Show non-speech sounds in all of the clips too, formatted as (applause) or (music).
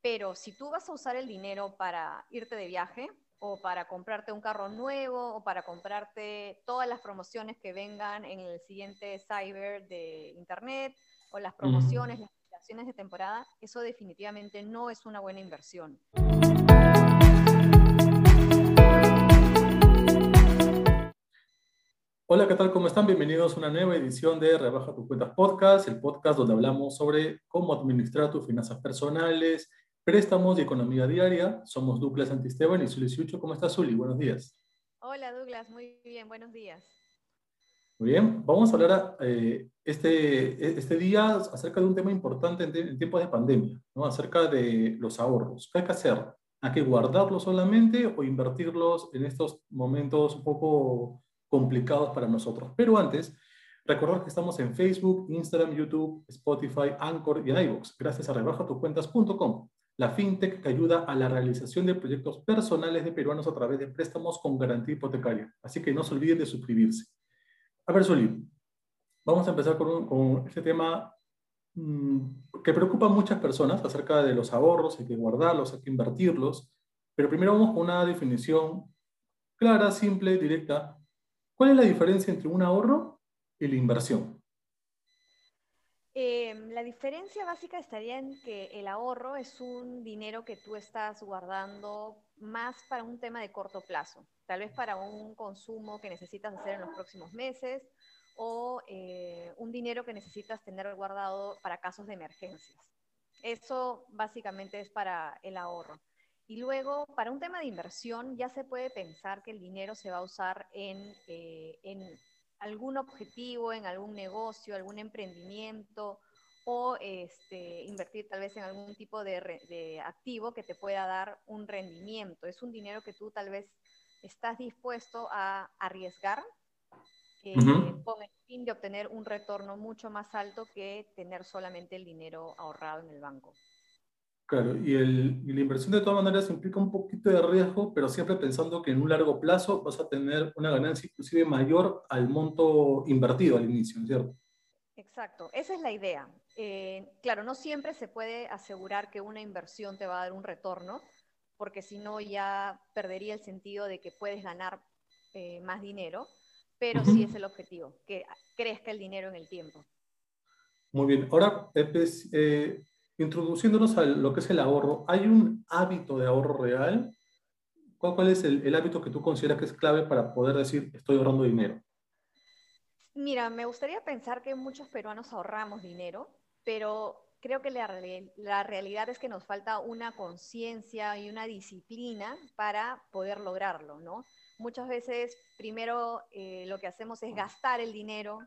Pero si tú vas a usar el dinero para irte de viaje o para comprarte un carro nuevo o para comprarte todas las promociones que vengan en el siguiente cyber de internet o las promociones, las acciones de temporada, eso definitivamente no es una buena inversión. Hola, ¿qué tal? ¿Cómo están? Bienvenidos a una nueva edición de Rebaja tus cuentas podcast, el podcast donde hablamos sobre cómo administrar tus finanzas personales, préstamos y economía diaria. Somos Douglas Antisteban y Zuli Siucho. ¿Cómo estás, Zuli? Buenos días. Hola, Douglas. Muy bien. Buenos días. Muy bien. Vamos a hablar eh, este, este día acerca de un tema importante en, tiempos de pandemia, ¿no? acerca de los ahorros. ¿Qué hay que hacer? ¿Hay que guardarlos solamente o invertirlos en estos momentos un poco complicados para nosotros. Pero antes, recordar que estamos en Facebook, Instagram, YouTube, Spotify, Anchor y iVoox, gracias a rebajatucuentas.com, la fintech que ayuda a la realización de proyectos personales de peruanos a través de préstamos con garantía hipotecaria. Así que no se olviden de suscribirse. A ver, Solí, vamos a empezar con, este tema mm, que preocupa a muchas personas acerca de los ahorros, hay que guardarlos, hay que invertirlos. Pero primero vamos con una definición clara, simple, directa ¿Cuál es la diferencia entre un ahorro y la inversión? Eh, la diferencia básica estaría en que el ahorro es un dinero que tú estás guardando más para un tema de corto plazo, tal vez para un consumo que necesitas hacer en los próximos meses o eh, un dinero que necesitas tener guardado para casos de emergencias. Eso básicamente es para el ahorro. Y luego, para un tema de inversión, ya se puede pensar que el dinero se va a usar en, eh, en algún objetivo, en algún negocio, algún emprendimiento o este, invertir tal vez en algún tipo de, activo que te pueda dar un rendimiento. Es un dinero que tú tal vez estás dispuesto a arriesgar eh, con el fin de obtener un retorno mucho más alto que tener solamente el dinero ahorrado en el banco. Claro, y, el, la inversión de todas maneras implica un poquito de riesgo, pero siempre pensando que en un largo plazo vas a tener una ganancia inclusive mayor al monto invertido al inicio, ¿cierto? Exacto, esa es la idea. Eh, claro, no siempre se puede asegurar que una inversión te va a dar un retorno, porque si no ya perdería el sentido de que puedes ganar eh, más dinero, pero sí es el objetivo, que crezca el dinero en el tiempo. Muy bien, ahora eh, introduciéndonos a lo que es el ahorro, ¿hay un hábito de ahorro real? ¿Cuál, es el, hábito que tú consideras que es clave para poder decir estoy ahorrando dinero? Mira, me gustaría pensar que muchos peruanos ahorramos dinero, pero creo que la, la realidad es que nos falta una conciencia y una disciplina para poder lograrlo, ¿no? Muchas veces primero eh, lo que hacemos es gastar el dinero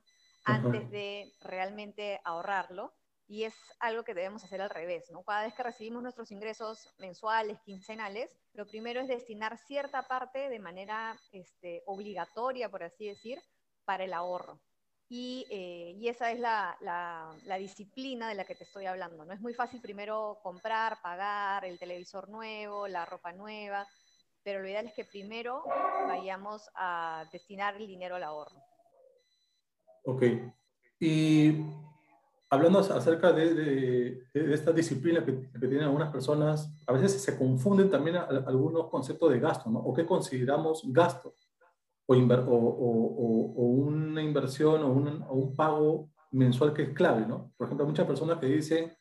antes de realmente ahorrarlo y es algo que debemos hacer al revés, ¿no? Cada vez que recibimos nuestros ingresos mensuales, quincenales, lo primero es destinar cierta parte de manera este, obligatoria, por así decir, para el ahorro. Y, eh, y esa es la, la, disciplina de la que te estoy hablando. No es muy fácil primero comprar, pagar el televisor nuevo, la ropa nueva, pero lo ideal es que primero vayamos a destinar el dinero al ahorro. Ok. Y hablando acerca de, esta disciplina que, tienen algunas personas, a veces se confunden también algunos conceptos de gasto, ¿no? ¿O qué consideramos gasto? O, o, una inversión o un, pago mensual que es clave, ¿no? Por ejemplo, muchas personas que dicen,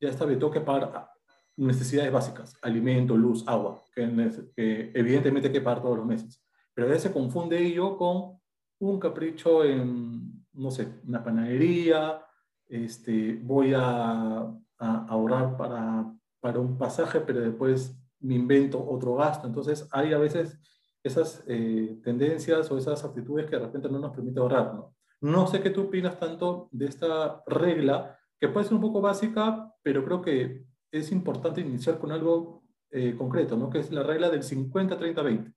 ya está, me tengo que pagar necesidades básicas, alimento, luz, agua, que, que evidentemente hay que pagar todos los meses. Pero a veces se confunde ello con un capricho en, no sé, una panadería, este, voy a, ahorrar para, para, un pasaje, pero después me invento otro gasto. Entonces hay a veces esas eh, tendencias o esas actitudes que de repente no nos permiten ahorrar. ¿no? no sé qué tú opinas tanto de esta regla, que puede ser un poco básica, pero creo que es importante iniciar con algo eh, concreto, ¿no? que es la regla del 50-30-20.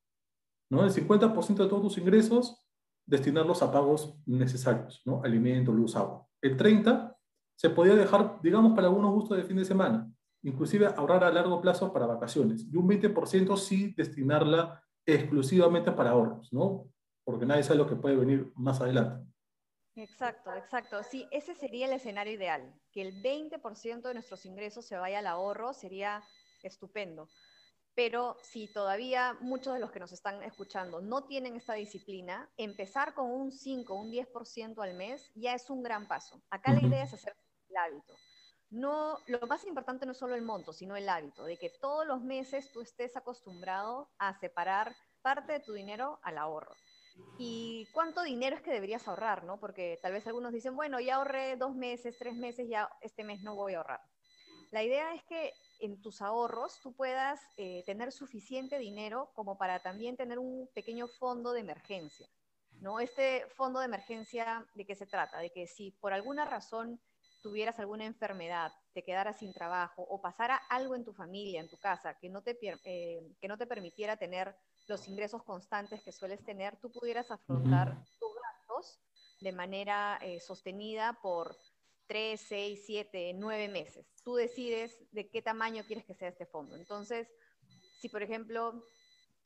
¿no? El 50% de todos tus ingresos, destinarlos a pagos necesarios, ¿no? alimento, luz, agua. El 30 se podía dejar, digamos, para algunos gustos de fin de semana, inclusive ahorrar a largo plazo para vacaciones, y un 20% sí destinarla exclusivamente para ahorros, ¿no? Porque nadie sabe lo que puede venir más adelante. Exacto, exacto. Sí, ese sería el escenario ideal, que el 20% de nuestros ingresos se vaya al ahorro, sería estupendo. Pero si todavía muchos de los que nos están escuchando no tienen esta disciplina, empezar con un 5, un 10% al mes ya es un gran paso. Acá la idea es hacer el hábito. No, lo más importante no es solo el monto, sino el hábito, de que todos los meses tú estés acostumbrado a separar parte de tu dinero al ahorro. ¿Y cuánto dinero es que deberías ahorrar? ¿no? Porque tal vez algunos dicen, bueno, ya ahorré dos meses, tres meses, ya este mes no voy a ahorrar. La idea es que en tus ahorros tú puedas eh, tener suficiente dinero como para también tener un pequeño fondo de emergencia. ¿no? Este fondo de emergencia, ¿de qué se trata? De que si por alguna razón tuvieras alguna enfermedad, te quedaras sin trabajo o pasara algo en tu familia, en tu casa, que no te, eh, que no te permitiera tener los ingresos constantes que sueles tener, tú pudieras afrontar tus gastos de manera eh, sostenida por 3, 6, 7, 9 meses. Tú decides de qué tamaño quieres que sea este fondo. Entonces, si por ejemplo,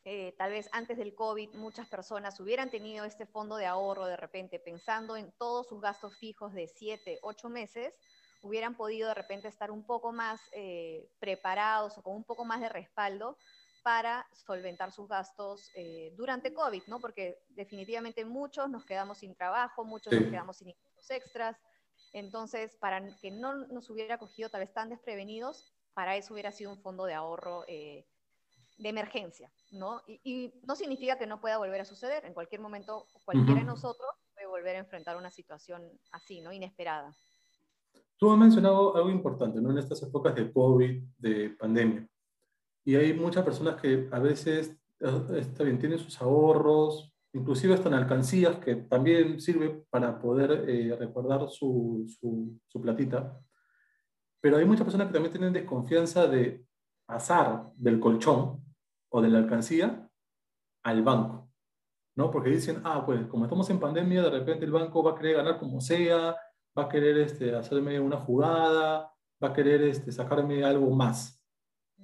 eh, tal vez antes del COVID muchas personas hubieran tenido este fondo de ahorro de repente pensando en todos sus gastos fijos de 7, 8 meses, hubieran podido de repente estar un poco más eh, preparados o con un poco más de respaldo para solventar sus gastos eh, durante COVID, ¿no? Porque definitivamente muchos nos quedamos sin trabajo, muchos nos quedamos sin ingresos extras, entonces, para que no nos hubiera cogido tal vez tan desprevenidos, para eso hubiera sido un fondo de ahorro eh, de emergencia, ¿no? Y, no significa que no pueda volver a suceder. En cualquier momento, cualquiera de nosotros puede volver a enfrentar una situación así, ¿no? Inesperada. Tú has mencionado algo importante, ¿no? En estas épocas de COVID, de pandemia. Y hay muchas personas que a veces, eh, está bien, tienen sus ahorros, inclusive hasta en alcancías, que también sirve para poder eh, recordar su, su, platita. Pero hay muchas personas que también tienen desconfianza de pasar del colchón o de la alcancía al banco, ¿no? Porque dicen, ah, pues como estamos en pandemia, de repente el banco va a querer ganar como sea, va a querer este, hacerme una jugada, va a querer este, sacarme algo más.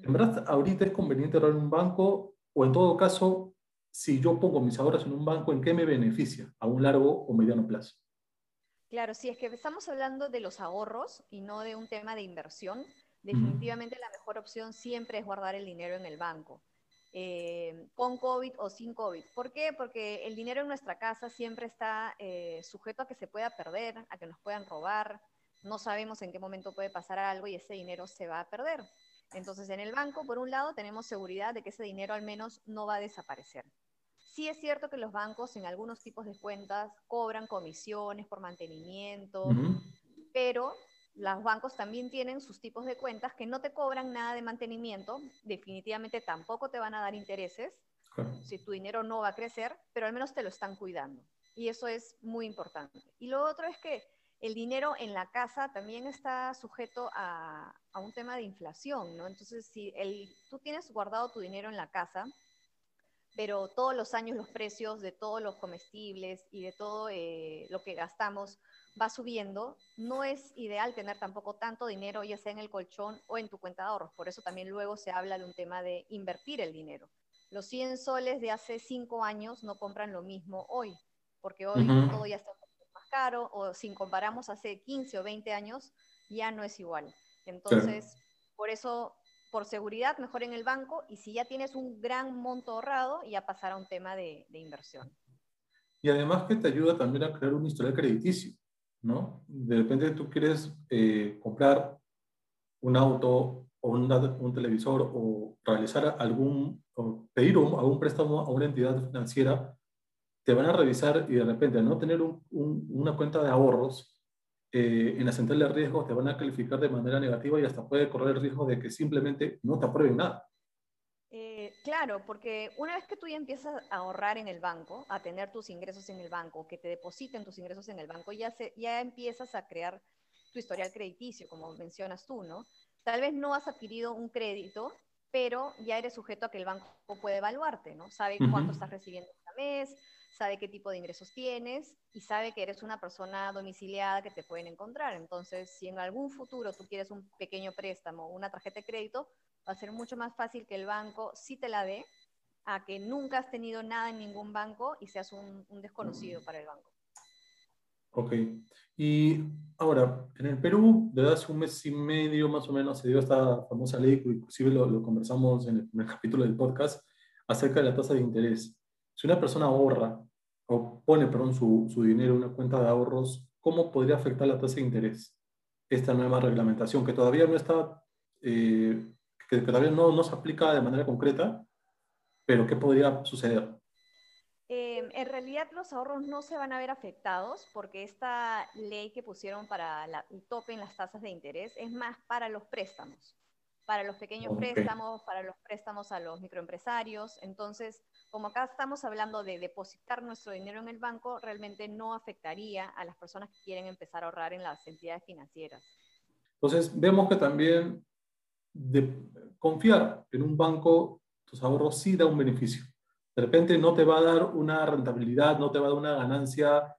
En verdad, ahorita es conveniente ahorrar en un banco o en todo caso si yo pongo mis ahorros en un banco, ¿en qué me beneficia a un largo o mediano plazo? Claro, si es que estamos hablando de los ahorros y no de un tema de inversión, definitivamente la mejor opción siempre es guardar el dinero en el banco, eh, con COVID o sin COVID. ¿Por qué? Porque el dinero en nuestra casa siempre está eh, sujeto a que se pueda perder, a que nos puedan robar, no sabemos en qué momento puede pasar algo y ese dinero se va a perder. Entonces, en el banco, por un lado, tenemos seguridad de que ese dinero al menos no va a desaparecer. Sí es cierto que los bancos en algunos tipos de cuentas cobran comisiones por mantenimiento, pero los bancos también tienen sus tipos de cuentas que no te cobran nada de mantenimiento, definitivamente tampoco te van a dar intereses, si tu dinero no va a crecer, pero al menos te lo están cuidando. Y eso es muy importante. Y lo otro es que el dinero en la casa también está sujeto a, un tema de inflación, ¿no? Entonces, si el, tú tienes guardado tu dinero en la casa, pero todos los años los precios de todos los comestibles y de todo eh, lo que gastamos va subiendo, no es ideal tener tampoco tanto dinero, ya sea en el colchón o en tu cuenta de ahorros. Por eso también luego se habla de un tema de invertir el dinero. Los 100 soles de hace 5 años no compran lo mismo hoy, porque hoy todo ya está caro o si comparamos hace 15 o 20 años, ya no es igual. Entonces, por eso, por seguridad, mejor en el banco y si ya tienes un gran monto ahorrado, ya pasar a un tema de, inversión. Y además que te ayuda también a crear un historial crediticio, ¿no? De repente tú quieres eh, comprar un auto o un televisor o realizar algún, o pedir algún préstamo a una entidad financiera te van a revisar y de repente al no tener una cuenta de ahorros eh, en la central de riesgos te van a calificar de manera negativa y hasta puede correr el riesgo de que simplemente no te aprueben nada. Eh, claro, porque una vez que tú ya empiezas a ahorrar en el banco, a tener tus ingresos en el banco, que te depositen tus ingresos en el banco, ya, se, ya empiezas a crear tu historial crediticio, como mencionas tú, ¿no? Tal vez no has adquirido un crédito, pero ya eres sujeto a que el banco puede evaluarte, ¿no? Sabe cuánto estás recibiendo cada mes, sabe qué tipo de ingresos tienes y sabe que eres una persona domiciliada que te pueden encontrar. Entonces, si en algún futuro tú quieres un pequeño préstamo una tarjeta de crédito, va a ser mucho más fácil que el banco sí te la dé a que nunca has tenido nada en ningún banco y seas un, desconocido para el banco. Ok. Y ahora, en el Perú, desde hace un mes y medio más o menos se dio esta famosa ley, inclusive lo, lo conversamos en el primer (laughs) capítulo del podcast, acerca de la tasa de interés. Si una persona ahorra o pone, perdón, su, su dinero en una cuenta de ahorros, ¿cómo podría afectar la tasa de interés? Esta nueva reglamentación que todavía no está, eh, que, que, todavía no, no se aplica de manera concreta, pero ¿qué podría suceder? Eh, en realidad los ahorros no se van a ver afectados porque esta ley que pusieron para la, el tope en las tasas de interés es más para los préstamos, para los pequeños okay. préstamos, para los préstamos a los microempresarios. Entonces, como acá estamos hablando de depositar nuestro dinero en el banco, realmente no afectaría a las personas que quieren empezar a ahorrar en las entidades financieras. Entonces, vemos que también de confiar en un banco, tus ahorros sí da un beneficio de repente no te va a dar una rentabilidad, no te va a dar una ganancia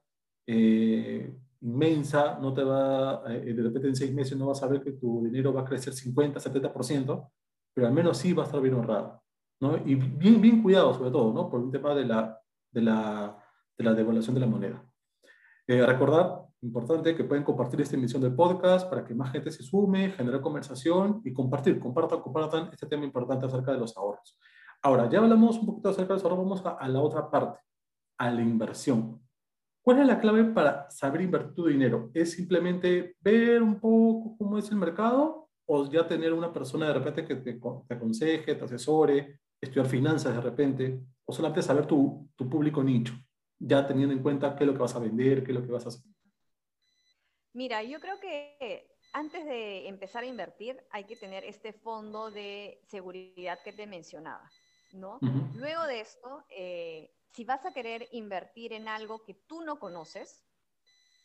eh, inmensa, no te va, eh, de repente en seis meses no vas a ver que tu dinero va a crecer 50, 70%, pero al menos sí va a estar bien honrado. ¿No? Y bien, bien cuidado sobre todo, ¿no? por un tema de la, de la, de la devaluación de la moneda. Eh, recordar, importante, que pueden compartir esta emisión del podcast para que más gente se sume, generar conversación y compartir, compartan, compartan este tema importante acerca de los ahorros. Ahora, ya hablamos un poquito acerca de eso, ahora vamos a, a, la otra parte, a la inversión. ¿Cuál es la clave para saber invertir tu dinero? ¿Es simplemente ver un poco cómo es el mercado o ya tener una persona de repente que te, te aconseje, te asesore, estudiar finanzas de repente, o solamente saber tu, tu público nicho, ya teniendo en cuenta qué es lo que vas a vender, qué es lo que vas a hacer? Mira, yo creo que antes de empezar a invertir hay que tener este fondo de seguridad que te mencionaba. ¿no? Uh -huh. Luego de esto, eh, si vas a querer invertir en algo que tú no conoces,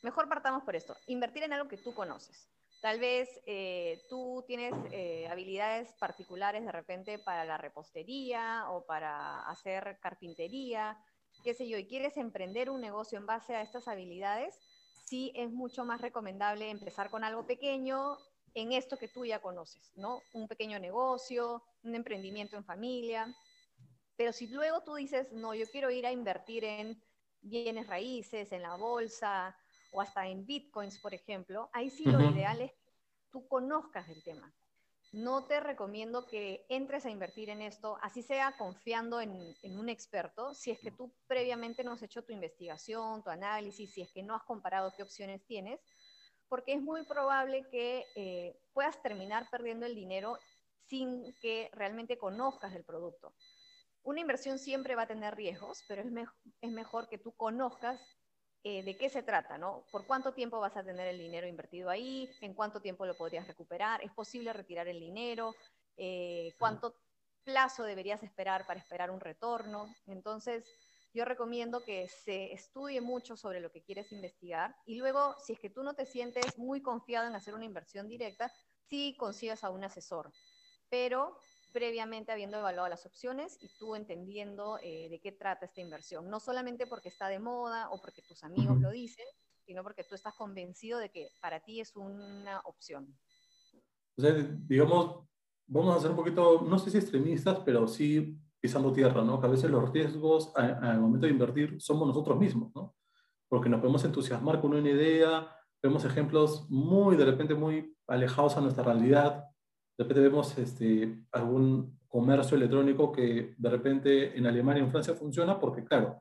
mejor partamos por esto, invertir en algo que tú conoces. Tal vez eh, tú tienes eh, habilidades particulares de repente para la repostería o para hacer carpintería, qué sé yo, y quieres emprender un negocio en base a estas habilidades, sí es mucho más recomendable empezar con algo pequeño en esto que tú ya conoces, ¿no? Un pequeño negocio, un emprendimiento en familia. Pero si luego tú dices, no, yo quiero ir a invertir en bienes raíces, en la bolsa o hasta en bitcoins, por ejemplo, ahí sí lo uh -huh. ideal es que tú conozcas el tema. No te recomiendo que entres a invertir en esto, así sea confiando en, en, un experto, si es que tú previamente no has hecho tu investigación, tu análisis, si es que no has comparado qué opciones tienes, porque es muy probable que eh, puedas terminar perdiendo el dinero sin que realmente conozcas el producto una inversión siempre va a tener riesgos, pero es, me es mejor que tú conozcas eh, de qué se trata, ¿no? ¿Por cuánto tiempo vas a tener el dinero invertido ahí? ¿En cuánto tiempo lo podrías recuperar? ¿Es posible retirar el dinero? Eh, ¿Cuánto plazo deberías esperar para esperar un retorno? Entonces, yo recomiendo que se estudie mucho sobre lo que quieres investigar y luego, si es que tú no te sientes muy confiado en hacer una inversión directa, sí consigas a un asesor. Pero previamente habiendo evaluado las opciones y tú entendiendo eh, de qué trata esta inversión. No solamente porque está de moda o porque tus amigos uh -huh. lo dicen, sino porque tú estás convencido de que para ti es una opción. O sea, digamos, vamos a ser un poquito, no sé si extremistas, pero sí pisando tierra, ¿no? Que a veces los riesgos al momento de invertir somos nosotros mismos, ¿no? Porque nos podemos entusiasmar con una idea, vemos ejemplos muy, de repente, muy alejados a nuestra realidad, de repente vemos este, algún comercio electrónico que de repente en Alemania y en Francia funciona porque, claro,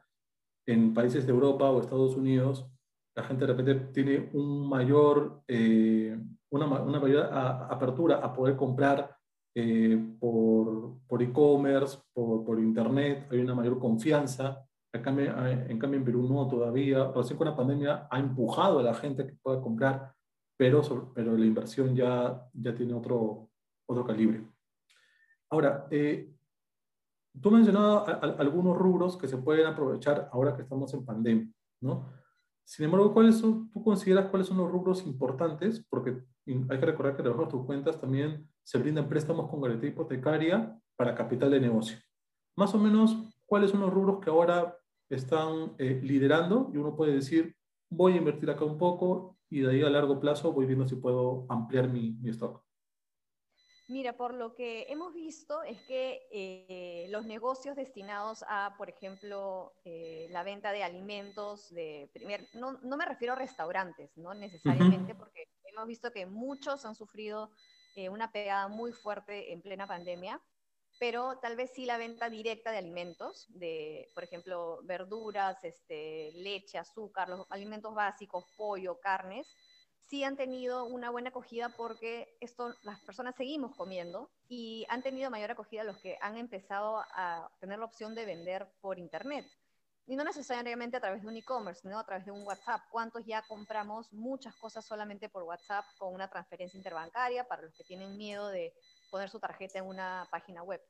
en países de Europa o Estados Unidos, la gente de repente tiene un mayor, eh, una, una, mayor a, apertura a poder comprar eh, por, por e-commerce, por, por, internet, hay una mayor confianza. En cambio, en cambio, en Perú no todavía. Recién con la pandemia ha empujado a la gente que pueda comprar, pero, pero la inversión ya, ya tiene otro, otro calibre. Ahora, eh, tú mencionabas algunos rubros que se pueden aprovechar ahora que estamos en pandemia, ¿no? Sin embargo, ¿cuáles son, tú consideras cuáles son los rubros importantes? Porque hay que recordar que debajo de tus cuentas también se brindan préstamos con garantía hipotecaria para capital de negocio. Más o menos, ¿cuáles son los rubros que ahora están eh, liderando? Y uno puede decir, voy a invertir acá un poco y de ahí a largo plazo voy viendo si puedo ampliar mi, mi stock. Mira, por lo que hemos visto es que eh, los negocios destinados a, por ejemplo, eh, la venta de alimentos, de primer, no, no, me refiero a restaurantes, no necesariamente, porque hemos visto que muchos han sufrido eh, una pegada muy fuerte en plena pandemia, pero tal vez sí la venta directa de alimentos, de, por ejemplo, verduras, este, leche, azúcar, los alimentos básicos, pollo, carnes, sí han tenido una buena acogida porque esto las personas seguimos comiendo y han tenido mayor acogida los que han empezado a tener la opción de vender por internet. Y no necesariamente a través de un e-commerce, sino a través de un WhatsApp. ¿Cuántos ya compramos muchas cosas solamente por WhatsApp con una transferencia interbancaria para los que tienen miedo de poner su tarjeta en una página web?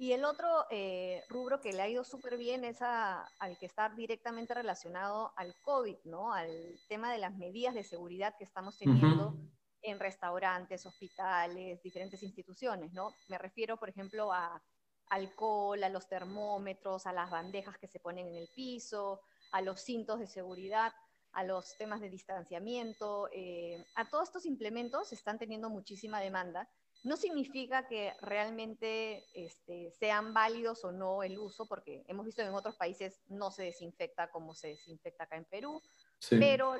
Y el otro eh, rubro que le ha ido súper bien es al que está directamente relacionado al COVID, ¿no? Al tema de las medidas de seguridad que estamos teniendo en restaurantes, hospitales, diferentes instituciones, ¿no? Me refiero, por ejemplo, a alcohol, a los termómetros, a las bandejas que se ponen en el piso, a los cintos de seguridad, a los temas de distanciamiento, eh, a todos estos implementos están teniendo muchísima demanda no significa que realmente este, sean válidos o no el uso, porque hemos visto que en otros países no se desinfecta como se desinfecta acá en Perú, pero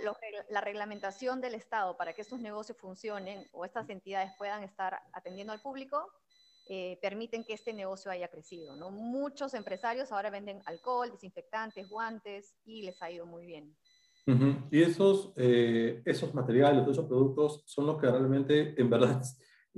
la reglamentación del Estado para que estos negocios funcionen o estas entidades puedan estar atendiendo al público eh, permiten que este negocio haya crecido. ¿no? Muchos empresarios ahora venden alcohol, desinfectantes, guantes y les ha ido muy bien. Y esos, eh, esos materiales, esos productos son los que realmente en verdad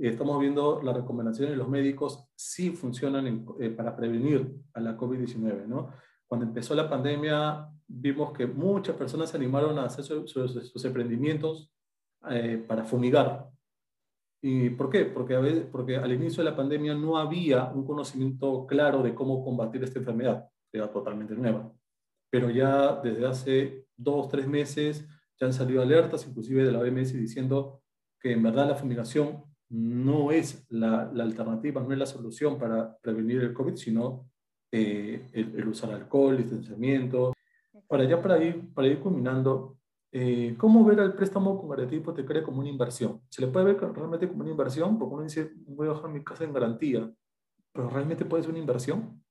estamos viendo las recomendaciones de los médicos sí funcionan eh, para prevenir a la COVID-19, ¿no? Cuando empezó la pandemia, vimos que muchas personas se animaron a hacer sus, emprendimientos eh, para fumigar. ¿Y por qué? Porque, a veces, porque al inicio de la pandemia no había un conocimiento claro de cómo combatir esta enfermedad, era totalmente nueva. Pero ya desde hace dos, tres meses ya han salido alertas, inclusive de la OMS, diciendo que en verdad la fumigación no es la, alternativa, no es la solución para prevenir el COVID, sino eh, el, usar alcohol, distanciamiento. Para ya para ir, para ir culminando, eh, ¿cómo ver al préstamo con garantía hipotecaria como una inversión? ¿Se le puede ver realmente como una inversión? Porque uno dice, voy a dejar mi casa en garantía, pero ¿realmente puede ser una inversión?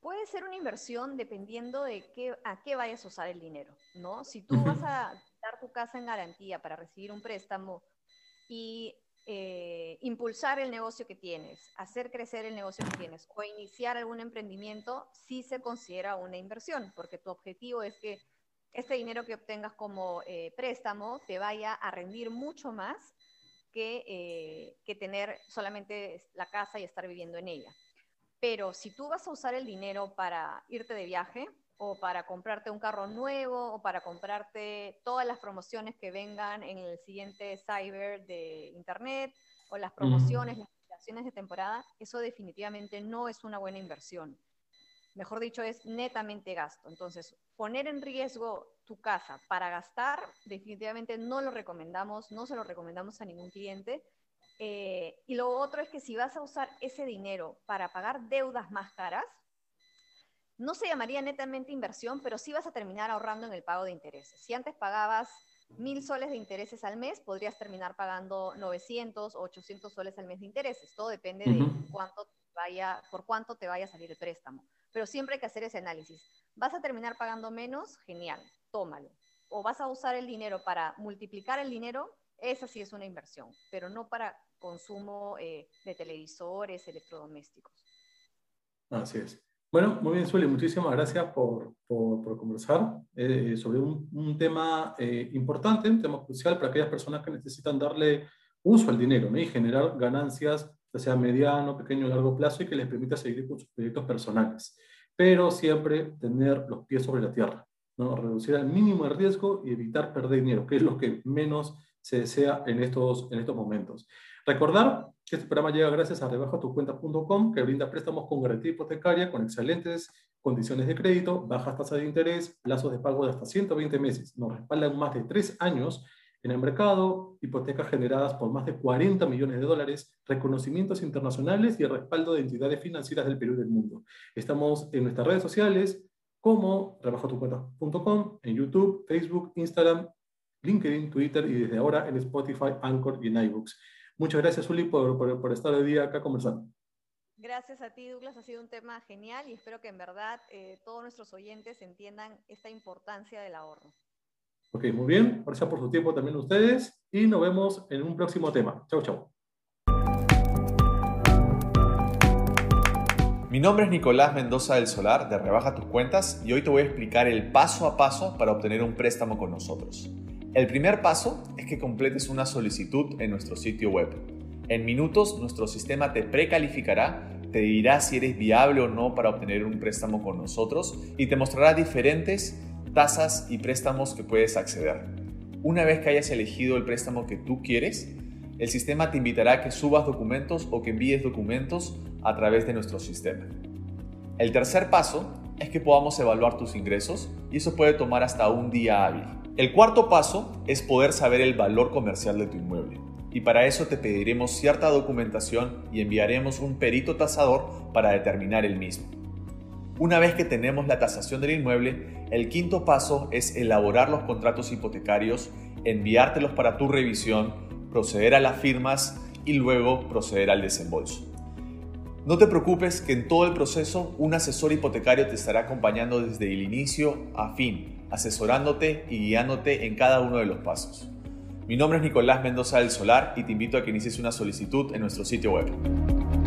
Puede ser una inversión dependiendo de qué, a qué vayas a usar el dinero, ¿no? Si tú vas a dar tu casa en garantía para recibir un préstamo y eh, impulsar el negocio que tienes, hacer crecer el negocio que tienes o iniciar algún emprendimiento, sí se considera una inversión, porque tu objetivo es que este dinero que obtengas como eh, préstamo te vaya a rendir mucho más que, eh, que tener solamente la casa y estar viviendo en ella. Pero si tú vas a usar el dinero para irte de viaje, o para comprarte un carro nuevo o para comprarte todas las promociones que vengan en el siguiente cyber de internet o las promociones, las operaciones de temporada, eso definitivamente no es una buena inversión. Mejor dicho, es netamente gasto. Entonces, poner en riesgo tu casa para gastar, definitivamente no lo recomendamos, no se lo recomendamos a ningún cliente. Eh, y lo otro es que si vas a usar ese dinero para pagar deudas más caras, no se llamaría netamente inversión, pero sí vas a terminar ahorrando en el pago de intereses. Si antes pagabas mil soles de intereses al mes, podrías terminar pagando 900 o 800 soles al mes de intereses. Todo depende de cuánto vaya, por cuánto te vaya a salir el préstamo. Pero siempre hay que hacer ese análisis. ¿Vas a terminar pagando menos? Genial, tómalo. ¿O vas a usar el dinero para multiplicar el dinero? Esa sí es una inversión, pero no para consumo eh, de televisores, electrodomésticos. Así es. Bueno, muy bien, Sueli, muchísimas gracias por, por, conversar eh, sobre un, un tema eh, importante, un tema crucial para aquellas personas que necesitan darle uso al dinero ¿no? y generar ganancias, ya sea mediano, pequeño o largo plazo, y que les permita seguir con sus proyectos personales. Pero siempre tener los pies sobre la tierra, ¿no? reducir al mínimo el riesgo y evitar perder dinero, que es lo que menos se desea en estos, en estos momentos. Recordar este programa llega gracias a rebajatucuenta.com, que brinda préstamos con garantía hipotecaria, con excelentes condiciones de crédito, bajas tasas de interés, plazos de pago de hasta 120 meses. Nos respaldan más de tres años en el mercado, hipotecas generadas por más de 40 millones de dólares, reconocimientos internacionales y el respaldo de entidades financieras del Perú y del mundo. Estamos en nuestras redes sociales como rebajatucuenta.com, en YouTube, Facebook, Instagram, LinkedIn, Twitter y desde ahora en Spotify, Anchor y en iBooks. Muchas gracias, Uli, por, por, estar hoy día acá conversando. Gracias a ti, Douglas. Ha sido un tema genial y espero que en verdad eh, todos nuestros oyentes entiendan esta importancia del ahorro. Ok, muy bien. Gracias por su tiempo también ustedes y nos vemos en un próximo tema. Chau, chau. Mi nombre es Nicolás Mendoza del Solar de Rebaja tus cuentas y hoy te voy a explicar el paso a paso para obtener un préstamo con nosotros. El primer paso es que completes una solicitud en nuestro sitio web. En minutos nuestro sistema te precalificará, te dirá si eres viable o no para obtener un préstamo con nosotros y te mostrará diferentes tasas y préstamos que puedes acceder. Una vez que hayas elegido el préstamo que tú quieres, el sistema te invitará a que subas documentos o que envíes documentos a través de nuestro sistema. El tercer paso es que podamos evaluar tus ingresos y eso puede tomar hasta un día hábil. El cuarto paso es poder saber el valor comercial de tu inmueble y para eso te pediremos cierta documentación y enviaremos un perito tasador para determinar el mismo. Una vez que tenemos la tasación del inmueble, el quinto paso es elaborar los contratos hipotecarios, enviártelos para tu revisión, proceder a las firmas y luego proceder al desembolso. No te preocupes que en todo el proceso un asesor hipotecario te estará acompañando desde el inicio a fin, asesorándote y guiándote en cada uno de los pasos. Mi nombre es Nicolás Mendoza del Solar y te invito a que inicies una solicitud en nuestro sitio web.